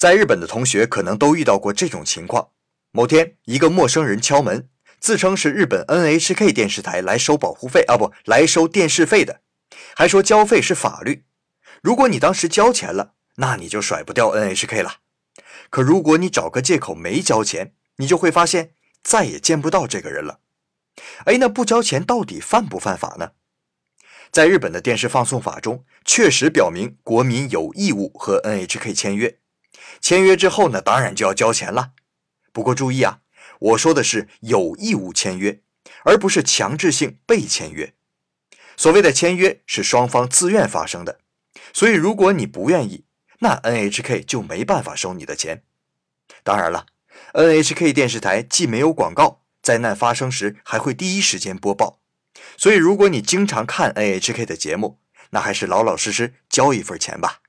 在日本的同学可能都遇到过这种情况：某天，一个陌生人敲门，自称是日本 NHK 电视台来收保护费啊，不来收电视费的，还说交费是法律，如果你当时交钱了，那你就甩不掉 NHK 了。可如果你找个借口没交钱，你就会发现再也见不到这个人了。哎，那不交钱到底犯不犯法呢？在日本的电视放送法中，确实表明国民有义务和 NHK 签约，签约之后呢，当然就要交钱了。不过注意啊，我说的是有义务签约，而不是强制性被签约。所谓的签约是双方自愿发生的，所以如果你不愿意，那 NHK 就没办法收你的钱。当然了，NHK 电视台既没有广告，灾难发生时还会第一时间播报。所以，如果你经常看 NHK 的节目，那还是老老实实交一份钱吧。